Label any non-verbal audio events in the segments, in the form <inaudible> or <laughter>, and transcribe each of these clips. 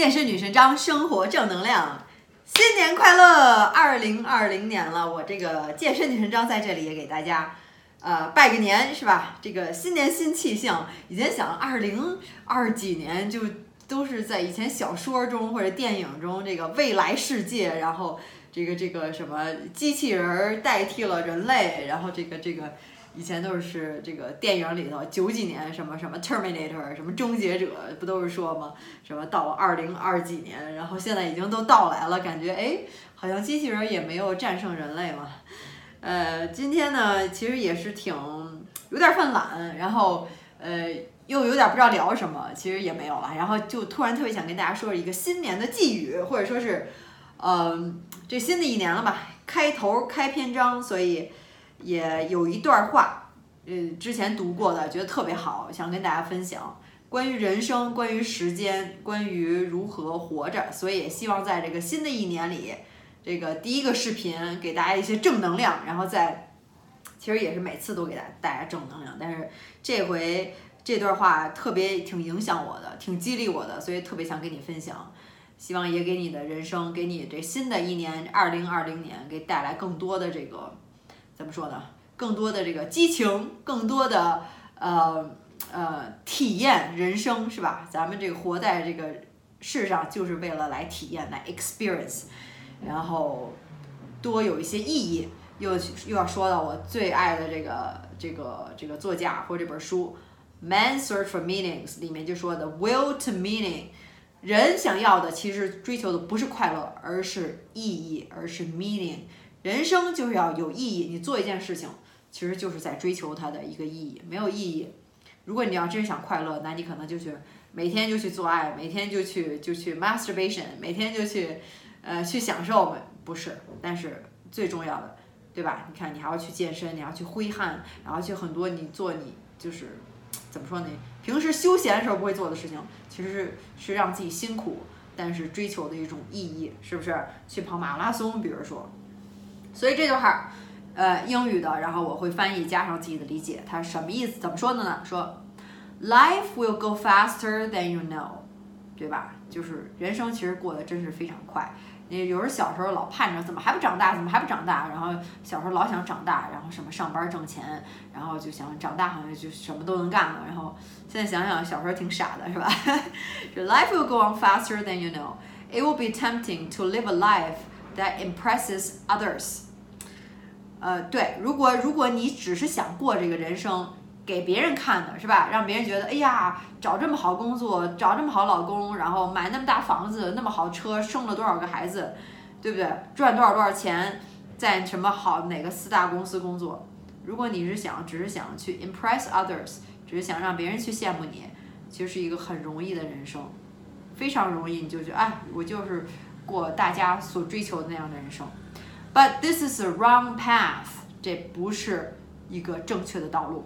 健身女神张，生活正能量，新年快乐！二零二零年了，我这个健身女神张在这里也给大家，呃，拜个年是吧？这个新年新气象。以前想二零二几年就都是在以前小说中或者电影中这个未来世界，然后这个这个什么机器人代替了人类，然后这个这个。以前都是这个电影里头九几年什么什么 Terminator 什么终结者不都是说吗？什么到二零二几年，然后现在已经都到来了，感觉哎，好像机器人也没有战胜人类嘛。呃，今天呢，其实也是挺有点犯懒，然后呃又有点不知道聊什么，其实也没有了，然后就突然特别想跟大家说一个新年的寄语，或者说是，嗯，这新的一年了吧，开头开篇章，所以。也有一段话，呃，之前读过的，觉得特别好，想跟大家分享关于人生、关于时间、关于如何活着。所以也希望在这个新的一年里，这个第一个视频给大家一些正能量，然后再，其实也是每次都给大大家正能量，但是这回这段话特别挺影响我的，挺激励我的，所以特别想跟你分享，希望也给你的人生，给你这新的一年二零二零年，给带来更多的这个。怎么说呢？更多的这个激情，更多的呃呃体验人生，是吧？咱们这个活在这个世上，就是为了来体验，来 experience，然后多有一些意义。又又要说到我最爱的这个这个这个作家或这本书《Man Search for Meanings》里面就说的 “Will to Meaning”，人想要的其实追求的不是快乐，而是意义，而是 meaning。人生就是要有意义，你做一件事情，其实就是在追求它的一个意义。没有意义，如果你要真想快乐，那你可能就去每天就去做爱，每天就去就去 masturbation，每天就去呃去享受，不是。但是最重要的，对吧？你看，你还要去健身，你要去挥汗，然后去很多你做你就是怎么说呢？平时休闲的时候不会做的事情，其实是是让自己辛苦，但是追求的一种意义，是不是？去跑马拉松，比如说。所以这句话，呃，英语的，然后我会翻译加上自己的理解，它什么意思？怎么说的呢？说，Life will go faster than you know，对吧？就是人生其实过得真是非常快。你有时候小时候老盼着怎么还不长大，怎么还不长大？然后小时候老想长大，然后什么上班挣钱，然后就想长大好像就什么都能干了。然后现在想想小时候挺傻的，是吧？<laughs> 就 Life will go on faster than you know. It will be tempting to live a life that impresses others. 呃，对，如果如果你只是想过这个人生给别人看的是吧？让别人觉得，哎呀，找这么好工作，找这么好老公，然后买那么大房子，那么好车，生了多少个孩子，对不对？赚多少多少钱，在什么好哪个四大公司工作？如果你是想只是想去 impress others，只是想让别人去羡慕你，其实是一个很容易的人生，非常容易，你就觉得，哎，我就是过大家所追求的那样的人生。But this is a wrong path. 这不是一个正确的道路。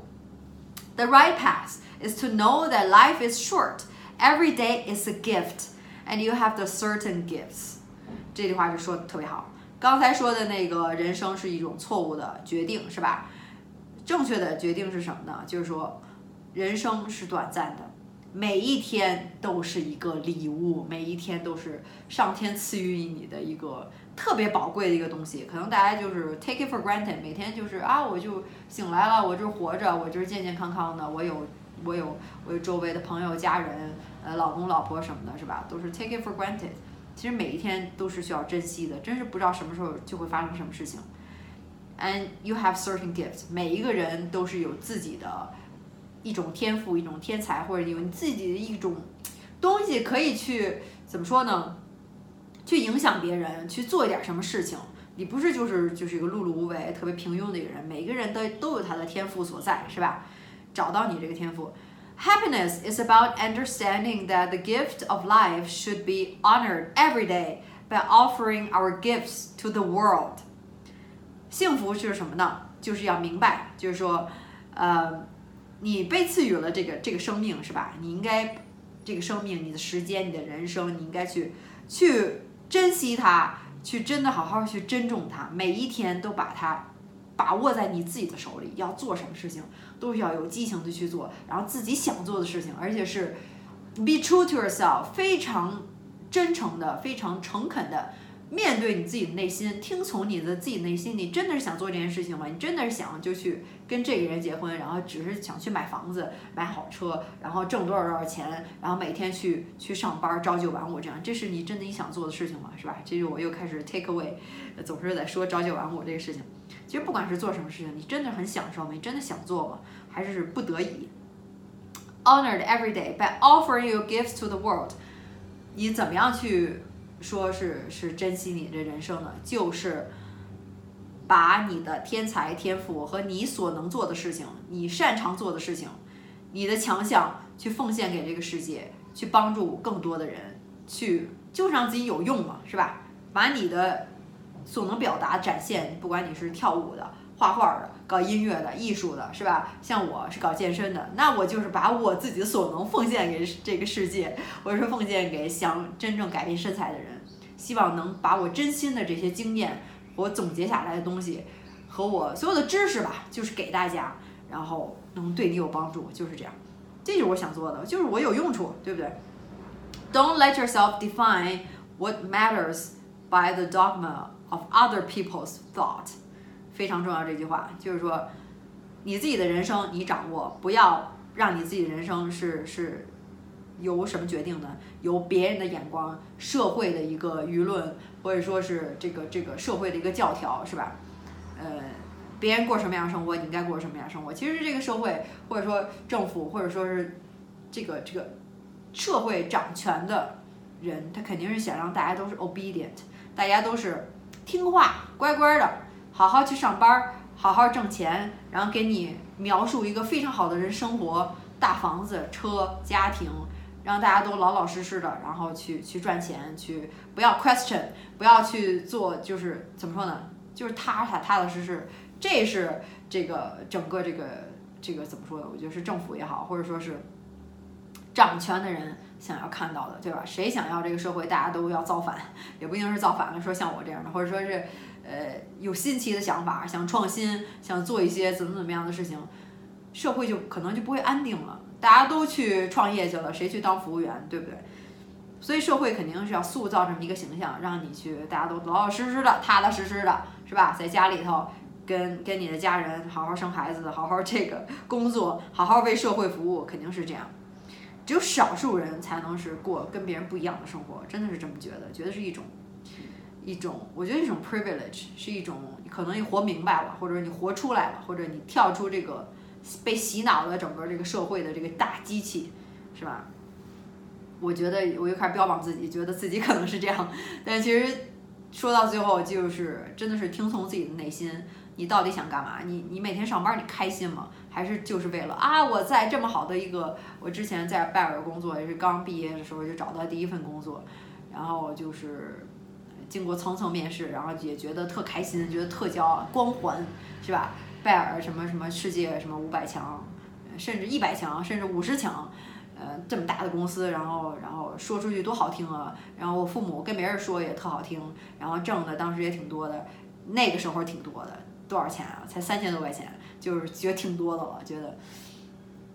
The right path is to know that life is short. Every day is a gift, and you have the certain gifts. 这句话就说的特别好。刚才说的那个人生是一种错误的决定，是吧？正确的决定是什么呢？就是说，人生是短暂的，每一天都是一个礼物，每一天都是上天赐予你的一个。特别宝贵的一个东西，可能大家就是 take it for granted，每天就是啊，我就醒来了，我就活着，我就是健健康康的，我有我有我有周围的朋友、家人，呃，老公、老婆什么的，是吧？都是 take it for granted。其实每一天都是需要珍惜的，真是不知道什么时候就会发生什么事情。And you have certain gifts，每一个人都是有自己的一种天赋、一种天才，或者有你自己的一种东西可以去怎么说呢？去影响别人，去做一点什么事情，你不是就是就是一个碌碌无为、特别平庸的一个人。每个人都都有他的天赋所在，是吧？找到你这个天赋。Happiness is about understanding that the gift of life should be honored every day by offering our gifts to the world。幸福是什么呢？就是要明白，就是说，呃，你被赐予了这个这个生命，是吧？你应该这个生命、你的时间、你的人生，你应该去去。珍惜它，去真的好好去珍重它，每一天都把它把握在你自己的手里。要做什么事情，都是要有激情的去做，然后自己想做的事情，而且是 be true to yourself，非常真诚的、非常诚恳的面对你自己的内心，听从你的自己内心。你真的是想做这件事情吗？你真的是想就去跟这个人结婚，然后只是想去买房子、买好车，然后挣多少多少钱，然后每天去去上班，朝九晚五这样，这是你真的你想做的事情吗？是吧？这就我又开始 take away，总是在说朝九晚五这个事情。其实不管是做什么事情，你真的很享受吗？你真的想做吗？还是不得已？Honored every day by offering your gifts to the world。你怎么样去说是是珍惜你的人生呢？就是把你的天才天赋和你所能做的事情，你擅长做的事情，你的强项去奉献给这个世界，去帮助更多的人，去就是让自己有用嘛，是吧？把你的所能表达展现，不管你是跳舞的、画画的、搞音乐的、艺术的，是吧？像我是搞健身的，那我就是把我自己的所能奉献给这个世界，或者说奉献给想真正改变身材的人，希望能把我真心的这些经验，我总结下来的东西，和我所有的知识吧，就是给大家，然后能对你有帮助，就是这样，这就是我想做的，就是我有用处，对不对？Don't let yourself define what matters by the dogma. Of other people's thought，非常重要。这句话就是说，你自己的人生你掌握，不要让你自己的人生是是由什么决定的？由别人的眼光、社会的一个舆论，或者说是这个这个社会的一个教条，是吧？呃，别人过什么样的生活，你应该过什么样的生活？其实这个社会，或者说政府，或者说是这个这个社会掌权的人，他肯定是想让大家都是 obedient，大家都是。听话，乖乖的，好好去上班，好好挣钱，然后给你描述一个非常好的人生活，大房子、车、家庭，让大家都老老实实的，然后去去赚钱，去不要 question，不要去做，就是怎么说呢？就是踏踏踏踏实实，这是这个整个这个这个怎么说呢？我觉得是政府也好，或者说是掌权的人。想要看到的，对吧？谁想要这个社会大家都要造反，也不一定是造反了。说像我这样的，或者说是，呃，有新奇的想法，想创新，想做一些怎么怎么样的事情，社会就可能就不会安定了。大家都去创业去了，谁去当服务员，对不对？所以社会肯定是要塑造这么一个形象，让你去，大家都老老实实的、踏踏实实的，是吧？在家里头跟跟你的家人好好生孩子，好好这个工作，好好为社会服务，肯定是这样。只有少数人才能是过跟别人不一样的生活，真的是这么觉得，觉得是一种一种，我觉得一种 privilege，是一种可能你活明白了，或者你活出来了，或者你跳出这个被洗脑的整个这个社会的这个大机器，是吧？我觉得我又开始标榜自己，觉得自己可能是这样，但其实说到最后，就是真的是听从自己的内心。你到底想干嘛？你你每天上班你开心吗？还是就是为了啊？我在这么好的一个，我之前在拜耳工作也是刚毕业的时候就找到第一份工作，然后就是经过层层面试，然后也觉得特开心，觉得特骄傲，光环是吧？拜耳什么什么世界什么五百强，甚至一百强，甚至五十强，呃，这么大的公司，然后然后说出去多好听啊！然后我父母跟别人说也特好听，然后挣的当时也挺多的，那个时候挺多的。多少钱啊？才三千多块钱，就是觉得挺多的了。觉得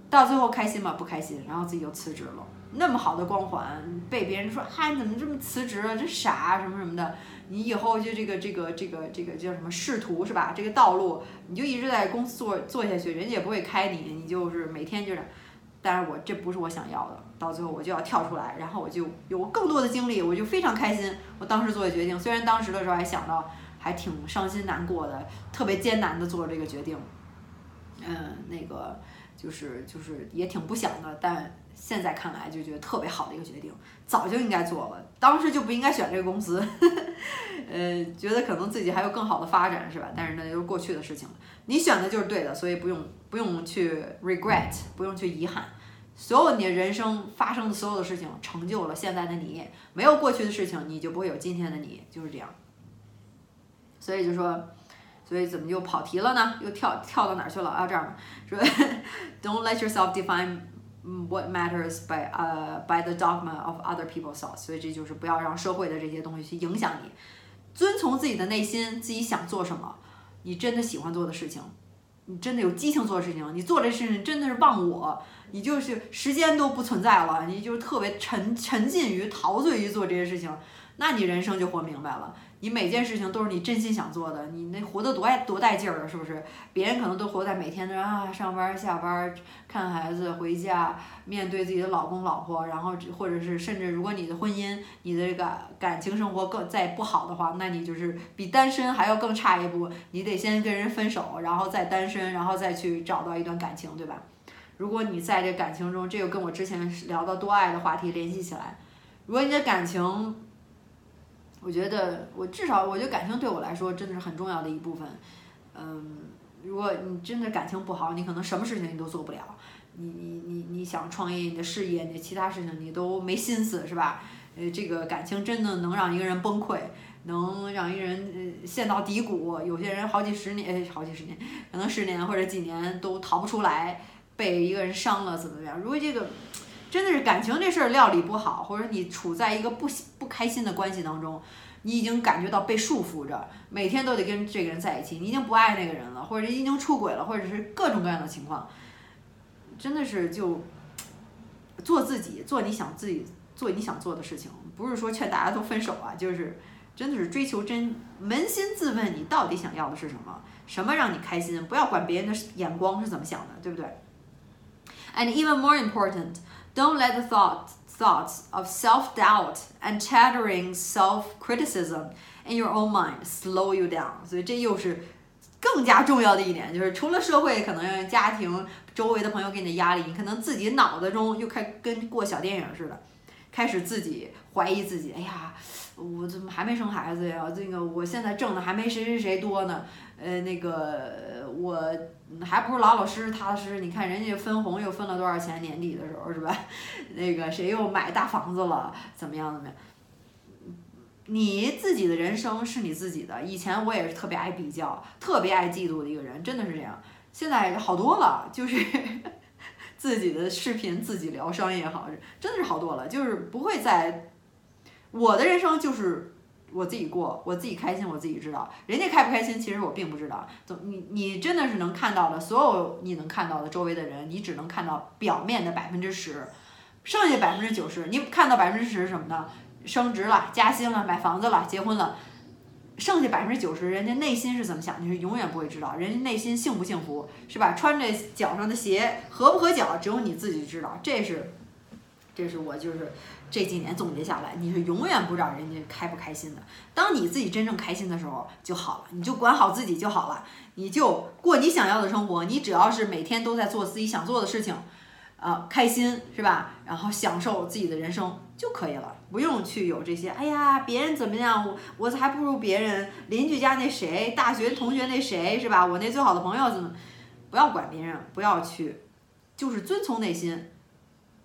到最后开心吗？不开心，然后自己就辞职了。那么好的光环，被别人说，嗨，你怎么这么辞职了？这傻什么什么的。你以后就这个这个这个这个叫什么仕途是吧？这个道路，你就一直在公司做做下去，人家也不会开你，你就是每天就是。但是我这不是我想要的。到最后我就要跳出来，然后我就有更多的精力，我就非常开心。我当时做的决定，虽然当时的时候还想到。还挺伤心难过的，特别艰难的做这个决定，嗯，那个就是就是也挺不想的，但现在看来就觉得特别好的一个决定，早就应该做了，当时就不应该选这个公司，<laughs> 呃，觉得可能自己还有更好的发展，是吧？但是那就是过去的事情了，你选的就是对的，所以不用不用去 regret，不用去遗憾，所有你人生发生的所有的事情，成就了现在的你，没有过去的事情，你就不会有今天的你，就是这样。所以就说，所以怎么又跑题了呢？又跳跳到哪儿去了啊？这样 <laughs> 说，Don't let yourself define what matters by 呃 by the dogma of other people's thoughts。所以这就是不要让社会的这些东西去影响你，遵从自己的内心，自己想做什么，你真的喜欢做的事情，你真的有激情做的事情，你做这事情真的是忘我，你就是时间都不存在了，你就是特别沉沉浸于陶醉于做这些事情，那你人生就活明白了。你每件事情都是你真心想做的，你那活得多爱多带劲儿啊，是不是？别人可能都活在每天的啊上班下班看孩子回家，面对自己的老公老婆，然后或者是甚至如果你的婚姻你的这个感情生活更再不好的话，那你就是比单身还要更差一步，你得先跟人分手，然后再单身，然后再去找到一段感情，对吧？如果你在这感情中，这个跟我之前聊到多爱的话题联系起来，如果你的感情。我觉得我至少，我觉得感情对我来说真的是很重要的一部分。嗯，如果你真的感情不好，你可能什么事情你都做不了。你你你你想创业，你的事业，你其他事情你都没心思，是吧？呃，这个感情真的能让一个人崩溃，能让一个人呃陷到低谷。有些人好几十年，好几十年，可能十年或者几年都逃不出来，被一个人伤了怎么样？如果这个。真的是感情这事儿料理不好，或者你处在一个不不开心的关系当中，你已经感觉到被束缚着，每天都得跟这个人在一起，你已经不爱那个人了，或者已经出轨了，或者是各种各样的情况，真的是就做自己，做你想自己做你想做的事情，不是说劝大家都分手啊，就是真的是追求真，扪心自问你到底想要的是什么，什么让你开心，不要管别人的眼光是怎么想的，对不对？And even more important. Don't let the thought, thoughts of self doubt and chattering self criticism in your own mind slow you down. 所以这又是更加重要的一点，就是除了社会可能家庭周围的朋友给你的压力，你可能自己脑子中又开跟过小电影似的，开始自己怀疑自己。哎呀，我怎么还没生孩子呀？这个我现在挣的还没谁谁谁多呢。呃，那个我还不如老老实实、踏踏实实。你看人家分红又分了多少钱？年底的时候是吧？<laughs> 那个谁又买大房子了？怎么样？怎么样？你自己的人生是你自己的。以前我也是特别爱比较、特别爱嫉妒的一个人，真的是这样。现在好多了，就是自己的视频自己疗伤也好，真的是好多了。就是不会再，我的人生就是。我自己过，我自己开心，我自己知道。人家开不开心，其实我并不知道。总你你真的是能看到的，所有你能看到的周围的人，你只能看到表面的百分之十，剩下百分之九十，你看到百分之十是什么呢？升职了，加薪了，买房子了，结婚了。剩下百分之九十，人家内心是怎么想，你是永远不会知道。人家内心幸不幸福，是吧？穿着脚上的鞋合不合脚，只有你自己知道。这是，这是我就是。这几年总结下来，你是永远不知道人家开不开心的。当你自己真正开心的时候就好了，你就管好自己就好了，你就过你想要的生活。你只要是每天都在做自己想做的事情，呃，开心是吧？然后享受自己的人生就可以了，不用去有这些。哎呀，别人怎么样，我我还不如别人。邻居家那谁，大学同学那谁是吧？我那最好的朋友怎么？不要管别人，不要去，就是遵从内心。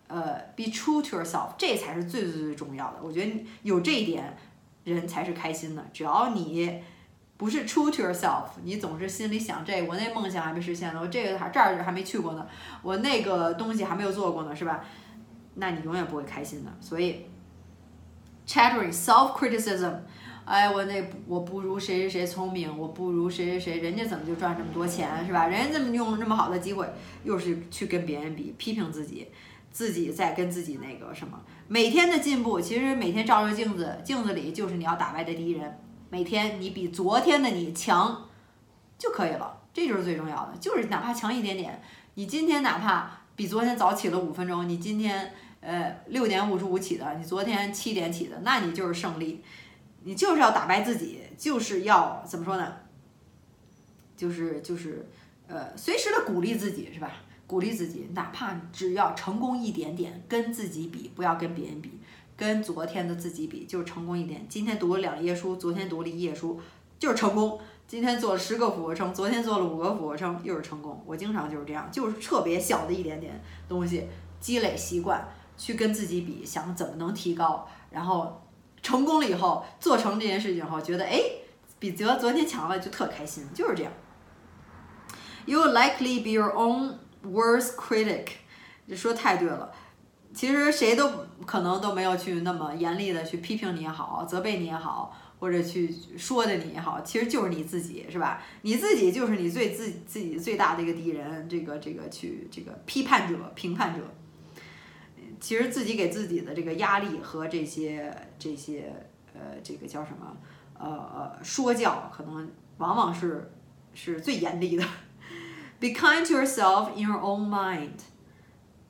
呃，be true to yourself，这才是最最最重要的。我觉得有这一点，人才是开心的。只要你不是 true to yourself，你总是心里想这，我那梦想还没实现呢，我这个还这儿还没去过呢，我那个东西还没有做过呢，是吧？那你永远不会开心的。所以，chattering self criticism，哎，我那我不如谁谁谁聪明，我不如谁谁谁，人家怎么就赚这么多钱，是吧？人家这么用了这么好的机会，又是去跟别人比，批评自己。自己在跟自己那个什么，每天的进步，其实每天照着镜子，镜子里就是你要打败的敌人。每天你比昨天的你强就可以了，这就是最重要的，就是哪怕强一点点。你今天哪怕比昨天早起了五分钟，你今天呃六点五十五起的，你昨天七点起的，那你就是胜利。你就是要打败自己，就是要怎么说呢？就是就是呃，随时的鼓励自己，是吧？鼓励自己，哪怕只要成功一点点，跟自己比，不要跟别人比，跟昨天的自己比，就是成功一点。今天读了两页书，昨天读了一页书，就是成功。今天做了十个俯卧撑，昨天做了五个俯卧撑，又是成功。我经常就是这样，就是特别小的一点点东西，积累习惯，去跟自己比，想怎么能提高，然后成功了以后，做成这件事情后，觉得哎，比昨昨天强了，就特开心，就是这样。You will likely be your own Worst critic，说太对了。其实谁都可能都没有去那么严厉的去批评你也好，责备你也好，或者去说的你也好，其实就是你自己，是吧？你自己就是你最自自己最大的一个敌人，这个这个去这个批判者、评判者。其实自己给自己的这个压力和这些这些呃这个叫什么呃说教，可能往往是是最严厉的。Be kind to yourself in your own mind。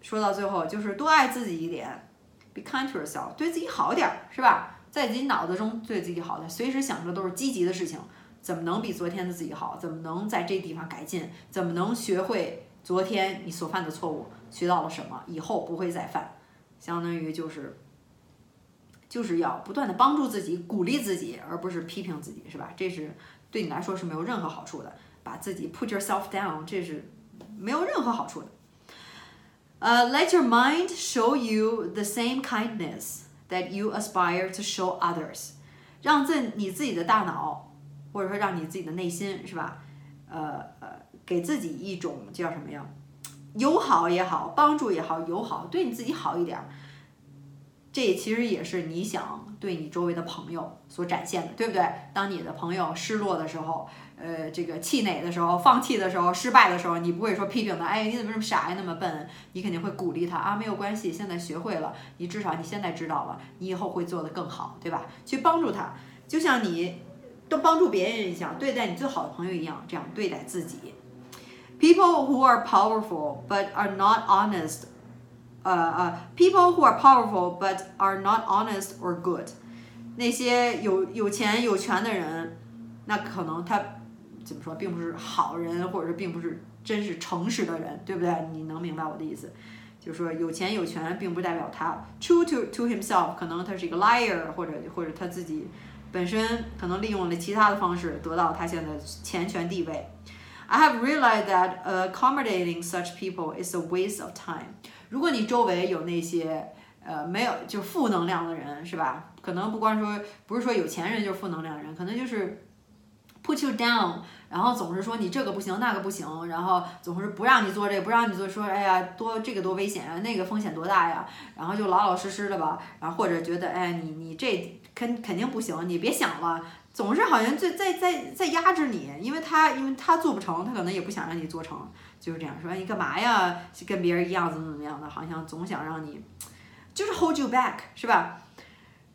说到最后就是多爱自己一点。Be kind to yourself，对自己好点儿，是吧？在自己脑子中对自己好的，随时想着都是积极的事情，怎么能比昨天的自己好？怎么能在这地方改进？怎么能学会昨天你所犯的错误？学到了什么？以后不会再犯。相当于就是，就是要不断的帮助自己，鼓励自己，而不是批评自己，是吧？这是对你来说是没有任何好处的。把自己 put yourself down，这是没有任何好处的。呃，let your mind show you the same kindness that you aspire to show others，让自你自己的大脑，或者说让你自己的内心，是吧？呃呃，给自己一种叫什么呀？友好也好，帮助也好，友好，对你自己好一点儿。这其实也是你想对你周围的朋友所展现的，对不对？当你的朋友失落的时候，呃，这个气馁的时候，放弃的时候，失败的时候，你不会说批评他，哎，你怎么这么傻呀，那么笨？你肯定会鼓励他啊，没有关系，现在学会了，你至少你现在知道了，你以后会做得更好，对吧？去帮助他，就像你都帮助别人一样，对待你最好的朋友一样，这样对待自己。People who are powerful but are not honest, uh, uh, people who are powerful but are not honest or good，那些有有钱有权的人，那可能他怎么说，并不是好人，或者是并不是真是诚实的人，对不对？你能明白我的意思？就是说有钱有权，并不代表他 true to to himself，可能他是一个 liar，或者或者他自己本身可能利用了其他的方式得到他现在钱权地位。I have realized that accommodating such people is a waste of time。如果你周围有那些呃没有就负能量的人，是吧？可能不光说不是说有钱人就是负能量人，可能就是 put you down，然后总是说你这个不行那个不行，然后总是不让你做这个不让你做，说哎呀多这个多危险啊，那个风险多大呀，然后就老老实实的吧，然后或者觉得哎你你这肯肯定不行，你别想了。总是好像在在在在压制你，因为他因为他做不成，他可能也不想让你做成，就是这样说，你干嘛呀？跟别人一样怎么怎么样的，好像总想让你，就是 hold you back，是吧？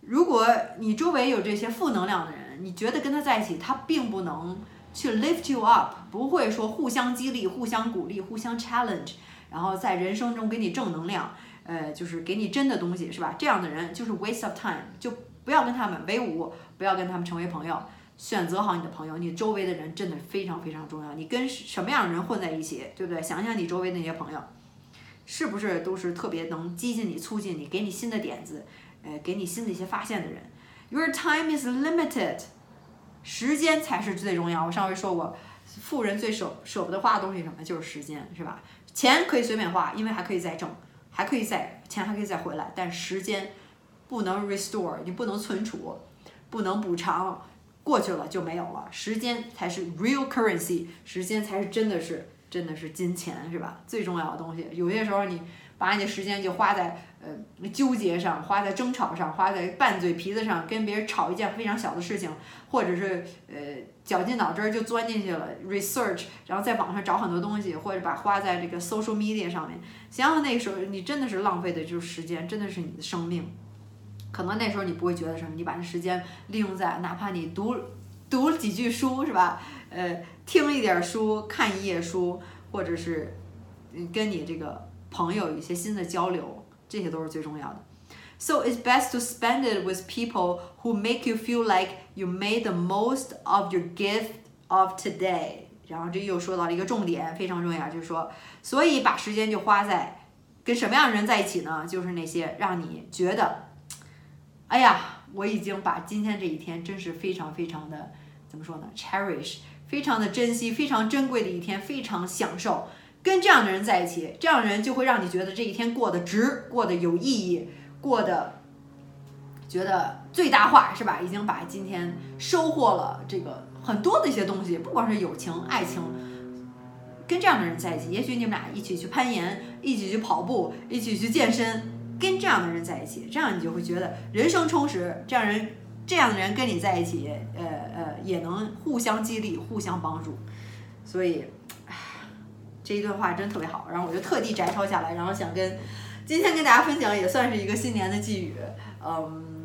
如果你周围有这些负能量的人，你觉得跟他在一起，他并不能去 lift you up，不会说互相激励、互相鼓励、互相 challenge，然后在人生中给你正能量，呃，就是给你真的东西，是吧？这样的人就是 waste of time，就。不要跟他们为伍，不要跟他们成为朋友。选择好你的朋友，你周围的人真的非常非常重要。你跟什么样的人混在一起，对不对？想想你周围那些朋友，是不是都是特别能激进你、促进你、给你新的点子，呃，给你新的一些发现的人？Your time is limited，时间才是最重要。我上回说过，富人最舍舍不得花的东西什么？就是时间，是吧？钱可以随便花，因为还可以再挣，还可以再钱还可以再回来，但时间。不能 restore，你不能存储，不能补偿，过去了就没有了。时间才是 real currency，时间才是真的是真的是金钱，是吧？最重要的东西。有些时候你把你的时间就花在呃纠结上，花在争吵上，花在拌嘴皮子上，跟别人吵一件非常小的事情，或者是呃绞尽脑汁就钻进去了 research，然后在网上找很多东西，或者把花在这个 social media 上面。想想那个时候，你真的是浪费的就是时间，真的是你的生命。可能那时候你不会觉得什么，你把这时间利用在哪怕你读读几句书是吧？呃，听一点书，看一页书，或者是跟你这个朋友有一些新的交流，这些都是最重要的。So it's best to spend it with people who make you feel like you made the most of your gift of today。然后这又说到了一个重点，非常重要，就是说，所以把时间就花在跟什么样的人在一起呢？就是那些让你觉得。哎呀，我已经把今天这一天真是非常非常的怎么说呢？cherish，非常的珍惜，非常珍贵的一天，非常享受。跟这样的人在一起，这样的人就会让你觉得这一天过得值，过得有意义，过得觉得最大化，是吧？已经把今天收获了这个很多的一些东西，不光是友情、爱情。跟这样的人在一起，也许你们俩一起去攀岩，一起去跑步，一起去健身。跟这样的人在一起，这样你就会觉得人生充实。这样人这样的人跟你在一起，呃呃，也能互相激励、互相帮助。所以，这一段话真特别好，然后我就特地摘抄下来，然后想跟今天跟大家分享，也算是一个新年的寄语。嗯，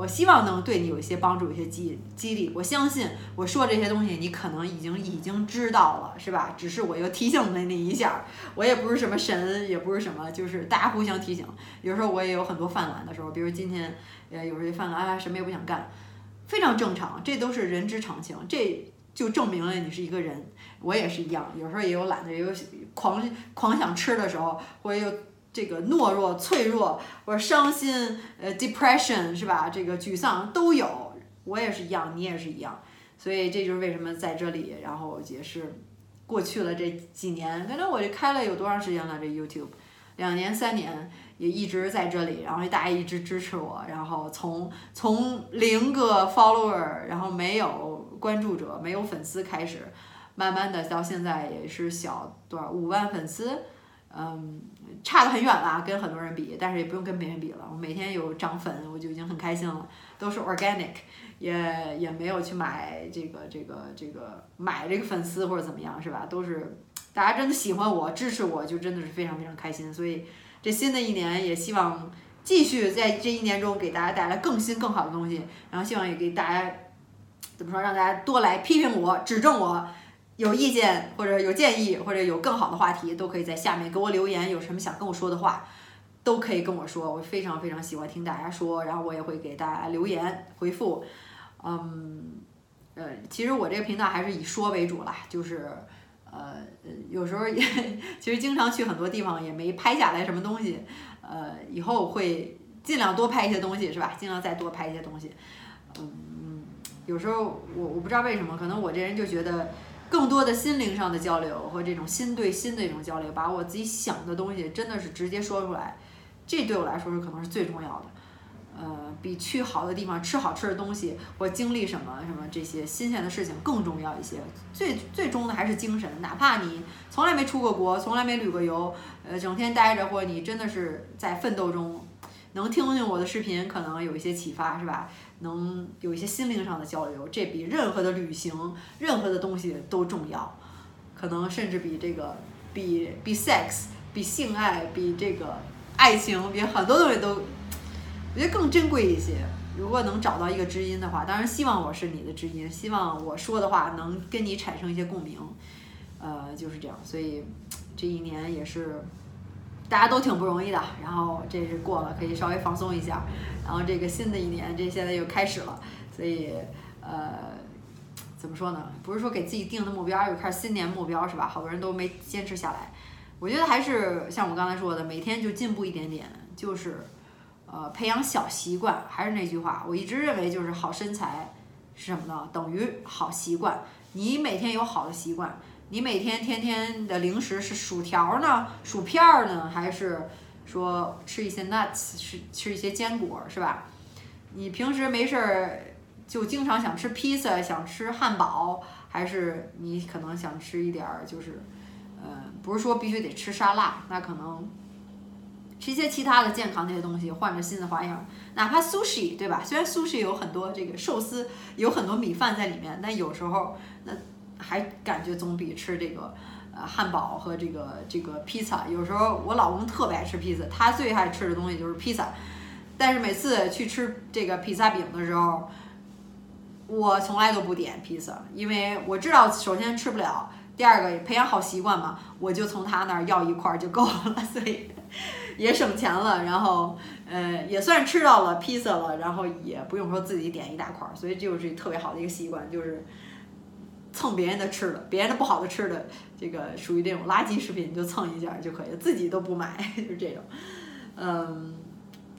我希望能对你有一些帮助，有些激激励。我相信我说这些东西，你可能已经已经知道了，是吧？只是我又提醒了你一下。我也不是什么神，也不是什么，就是大家互相提醒。有时候我也有很多犯懒的时候，比如今天，呃，有时候犯懒啊，什么也不想干，非常正常，这都是人之常情。这就证明了你是一个人。我也是一样，有时候也有懒的，也有狂狂想吃的时候，或者有这个懦弱、脆弱，或者伤心，呃，depression 是吧？这个沮丧都有。我也是一样，你也是一样。所以这就是为什么在这里，然后也是过去了这几年，可能我这开了有多长时间了？这 YouTube 两年、三年也一直在这里，然后大家一直支持我，然后从从零个 follower，然后没有关注者、没有粉丝开始。慢慢的到现在也是小多少五万粉丝，嗯，差得很远啦，跟很多人比，但是也不用跟别人比了。我每天有涨粉，我就已经很开心了，都是 organic，也也没有去买这个这个这个买这个粉丝或者怎么样，是吧？都是大家真的喜欢我，支持我，就真的是非常非常开心。所以这新的一年也希望继续在这一年中给大家带来更新更好的东西，然后希望也给大家怎么说，让大家多来批评我，指正我。有意见或者有建议或者有更好的话题，都可以在下面给我留言。有什么想跟我说的话，都可以跟我说。我非常非常喜欢听大家说，然后我也会给大家留言回复。嗯，呃，其实我这个频道还是以说为主啦，就是呃，有时候也 <laughs> 其实经常去很多地方，也没拍下来什么东西。呃，以后会尽量多拍一些东西，是吧？尽量再多拍一些东西。嗯，有时候我我不知道为什么，可能我这人就觉得。更多的心灵上的交流和这种心对心的一种交流，把我自己想的东西真的是直接说出来，这对我来说是可能是最重要的。呃，比去好的地方吃好吃的东西或经历什么什么这些新鲜的事情更重要一些。最最终的还是精神，哪怕你从来没出过国，从来没旅过游，呃，整天待着，或者你真的是在奋斗中，能听听我的视频，可能有一些启发，是吧？能有一些心灵上的交流，这比任何的旅行、任何的东西都重要，可能甚至比这个、比比 sex、比性爱、比这个爱情、比很多东西都，我觉得更珍贵一些。如果能找到一个知音的话，当然希望我是你的知音，希望我说的话能跟你产生一些共鸣，呃，就是这样。所以这一年也是。大家都挺不容易的，然后这是过了，可以稍微放松一下，然后这个新的一年，这现在又开始了，所以呃，怎么说呢？不是说给自己定的目标，又开始新年目标是吧？好多人都没坚持下来，我觉得还是像我刚才说的，每天就进步一点点，就是呃培养小习惯。还是那句话，我一直认为就是好身材是什么呢？等于好习惯。你每天有好的习惯。你每天天天的零食是薯条呢，薯片儿呢，还是说吃一些 nuts，吃吃一些坚果，是吧？你平时没事儿就经常想吃披萨，想吃汉堡，还是你可能想吃一点儿，就是，呃，不是说必须得吃沙拉，那可能吃一些其他的健康那些东西，换着新的花样，哪怕 sushi，对吧？虽然 sushi 有很多这个寿司，有很多米饭在里面，但有时候那。还感觉总比吃这个，呃，汉堡和这个这个披萨。有时候我老公特别爱吃披萨，他最爱吃的东西就是披萨。但是每次去吃这个披萨饼的时候，我从来都不点披萨，因为我知道首先吃不了，第二个培养好习惯嘛，我就从他那儿要一块儿就够了，<laughs> 所以也省钱了。然后，呃，也算吃到了披萨了，然后也不用说自己点一大块儿，所以就是特别好的一个习惯，就是。蹭别人的吃的，别人的不好的吃的，这个属于这种垃圾食品，就蹭一下就可以了，自己都不买，<laughs> 就是这种。嗯，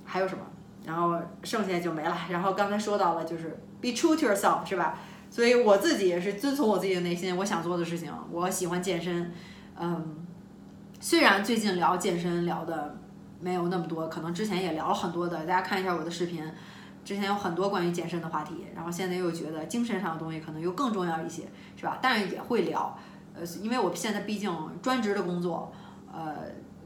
还有什么？然后剩下就没了。然后刚才说到了，就是 be true to yourself，是吧？所以我自己也是遵从我自己的内心，我想做的事情。我喜欢健身，嗯，虽然最近聊健身聊的没有那么多，可能之前也聊了很多的，大家看一下我的视频。之前有很多关于健身的话题，然后现在又觉得精神上的东西可能又更重要一些，是吧？但是也会聊，呃，因为我现在毕竟专职的工作，呃，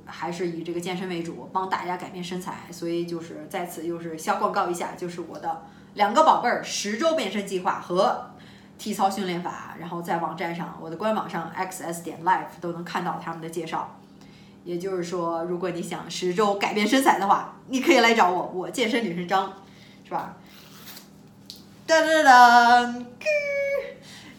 还是以这个健身为主，帮大家改变身材，所以就是在此又是小广告一下，就是我的两个宝贝儿十周变身计划和体操训练法，然后在网站上我的官网上 xs 点 life 都能看到他们的介绍。也就是说，如果你想十周改变身材的话，你可以来找我，我健身女神张，是吧？哒哒哒，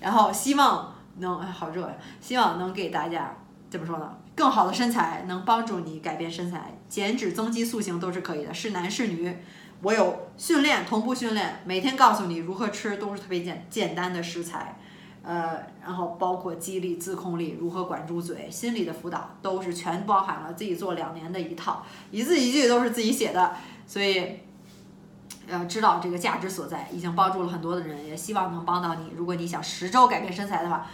然后希望能哎好热呀，希望能给大家怎么说呢？更好的身材能帮助你改变身材，减脂、增肌、塑形都是可以的，是男是女。我有训练，同步训练，每天告诉你如何吃，都是特别简简单的食材。呃，然后包括激励、自控力，如何管住嘴，心理的辅导，都是全包含了。自己做两年的一套，一字一句都是自己写的，所以，呃，知道这个价值所在，已经帮助了很多的人，也希望能帮到你。如果你想十周改变身材的话，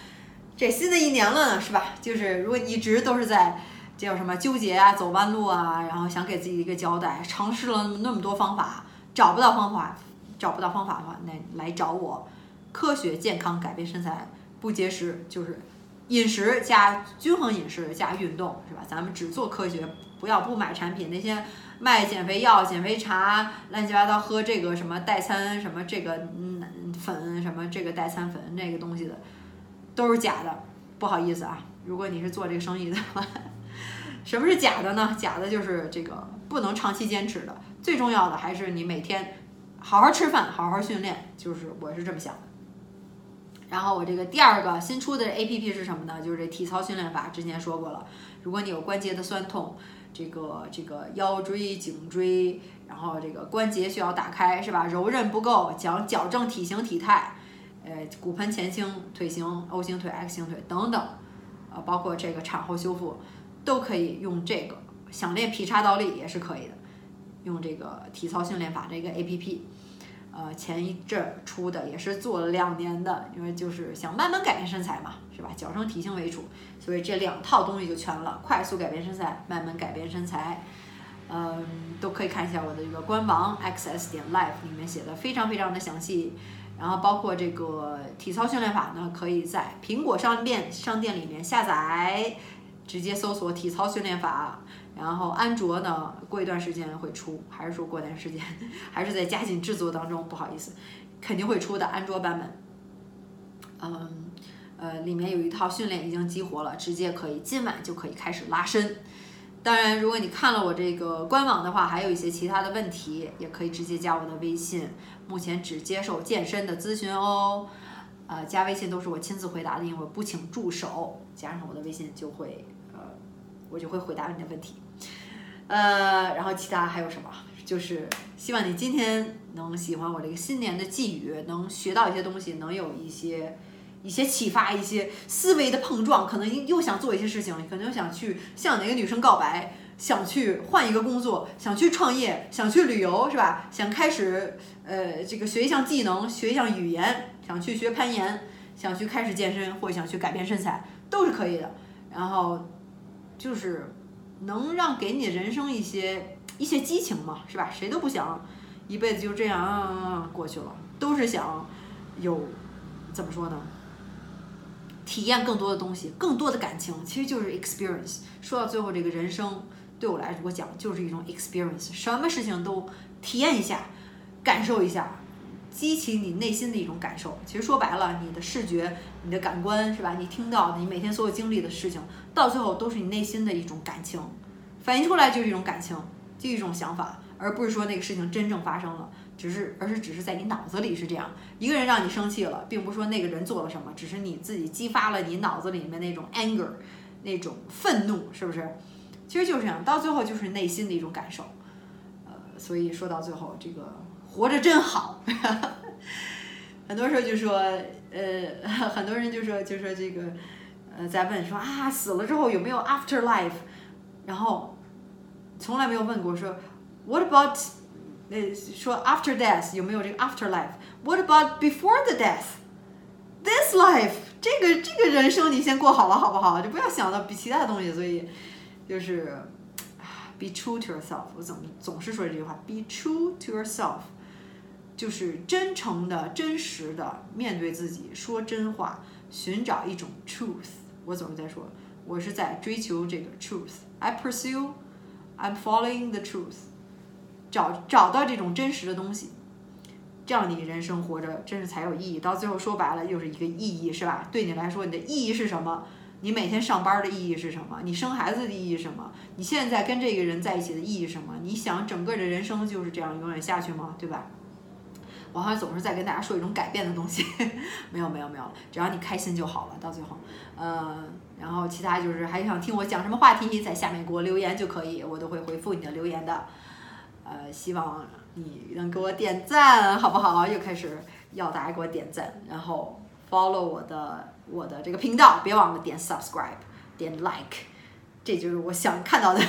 这新的一年了呢，是吧？就是如果一直都是在这叫什么纠结啊、走弯路啊，然后想给自己一个交代，尝试了那么多方法，找不到方法，找不到方法的话，那来找我。科学健康改变身材，不节食就是饮食加均衡饮食加运动，是吧？咱们只做科学，不要不买产品。那些卖减肥药、减肥茶，乱七八糟喝这个什么代餐什么这个嗯粉什么这个代餐粉那个东西的，都是假的。不好意思啊，如果你是做这个生意的话，<laughs> 什么是假的呢？假的就是这个不能长期坚持的。最重要的还是你每天好好吃饭，好好训练，就是我是这么想的。然后我这个第二个新出的 A P P 是什么呢？就是这体操训练法，之前说过了。如果你有关节的酸痛，这个这个腰椎、颈椎，然后这个关节需要打开，是吧？柔韧不够，讲矫正体型体态，呃，骨盆前倾、腿型 O 型腿、X 型腿等等，啊，包括这个产后修复，都可以用这个。想练劈叉倒立也是可以的，用这个体操训练法这个 A P P。呃，前一阵出的也是做了两年的，因为就是想慢慢改变身材嘛，是吧？矫正体型为主，所以这两套东西就全了。快速改变身材，慢慢改变身材，嗯，都可以看一下我的这个官网 xs 点 life 里面写的非常非常的详细。然后包括这个体操训练法呢，可以在苹果商店商店里面下载，直接搜索体操训练法。然后安卓呢，过一段时间会出，还是说过段时间，<laughs> 还是在加紧制作当中，不好意思，肯定会出的安卓版本。嗯，呃，里面有一套训练已经激活了，直接可以今晚就可以开始拉伸。当然，如果你看了我这个官网的话，还有一些其他的问题，也可以直接加我的微信。目前只接受健身的咨询哦，呃，加微信都是我亲自回答的，因为我不请助手，加上我的微信就会，我就会回答你的问题。呃，然后其他还有什么？就是希望你今天能喜欢我这个新年的寄语，能学到一些东西，能有一些一些启发，一些思维的碰撞，可能又想做一些事情，可能又想去向哪个女生告白，想去换一个工作，想去创业，想去旅游，是吧？想开始呃这个学一项技能，学一项语言，想去学攀岩，想去开始健身，或者想去改变身材，都是可以的。然后就是。能让给你人生一些一些激情嘛，是吧？谁都不想一辈子就这样过去了，都是想有怎么说呢？体验更多的东西，更多的感情，其实就是 experience。说到最后，这个人生对我来说我讲就是一种 experience，什么事情都体验一下，感受一下，激起你内心的一种感受。其实说白了，你的视觉、你的感官，是吧？你听到你每天所有经历的事情。到最后都是你内心的一种感情，反映出来就是一种感情，就一种想法，而不是说那个事情真正发生了，只是而是只是在你脑子里是这样。一个人让你生气了，并不是说那个人做了什么，只是你自己激发了你脑子里面那种 anger，那种愤怒，是不是？其实就是这样，到最后就是内心的一种感受。呃，所以说到最后，这个活着真好。很多时候就说，呃，很多人就说就说这个。呃，在问说啊，死了之后有没有 after life？然后从来没有问过说 what about？呃，说 after death 有没有这个 after life？What about before the death？This life 这个这个人生你先过好了好不好？就不要想到比其他的东西。所以就是，be true to yourself。我总总是说这句话，be true to yourself，就是真诚的、真实的面对自己，说真话，寻找一种 truth。我总是在说我是在追求这个 truth。I pursue, I'm following the truth。找找到这种真实的东西，这样你人生活着真是才有意义。到最后说白了，又是一个意义，是吧？对你来说，你的意义是什么？你每天上班的意义是什么？你生孩子的意义是什么？你现在跟这个人在一起的意义是什么？你想整个的人生就是这样永远下去吗？对吧？我好像总是在跟大家说一种改变的东西，<laughs> 没有没有没有，只要你开心就好了。到最后，呃，然后其他就是还想听我讲什么话题，在下面给我留言就可以，我都会回复你的留言的。呃，希望你能给我点赞，好不好？又开始要大家给我点赞，然后 follow 我的。我的这个频道，别忘了点 subscribe，点 like，这就是我想看到的，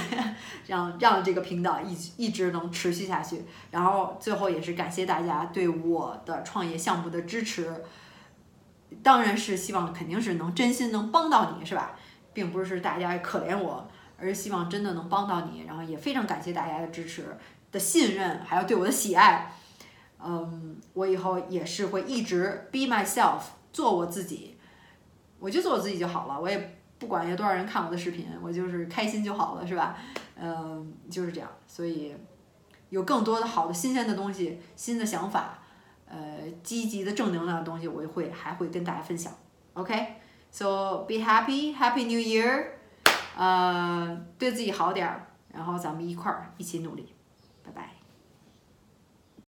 让让这个频道一一直能持续下去。然后最后也是感谢大家对我的创业项目的支持，当然是希望肯定是能真心能帮到你，是吧？并不是大家可怜我，而是希望真的能帮到你。然后也非常感谢大家的支持、的信任，还有对我的喜爱。嗯，我以后也是会一直 be myself，做我自己。我就做我自己就好了，我也不管有多少人看我的视频，我就是开心就好了，是吧？嗯，就是这样。所以有更多的好的新鲜的东西、新的想法，呃，积极的正能量的东西，我也会还会跟大家分享。OK，so be happy，Happy New Year，呃，对自己好点儿，然后咱们一块儿一起努力，拜拜。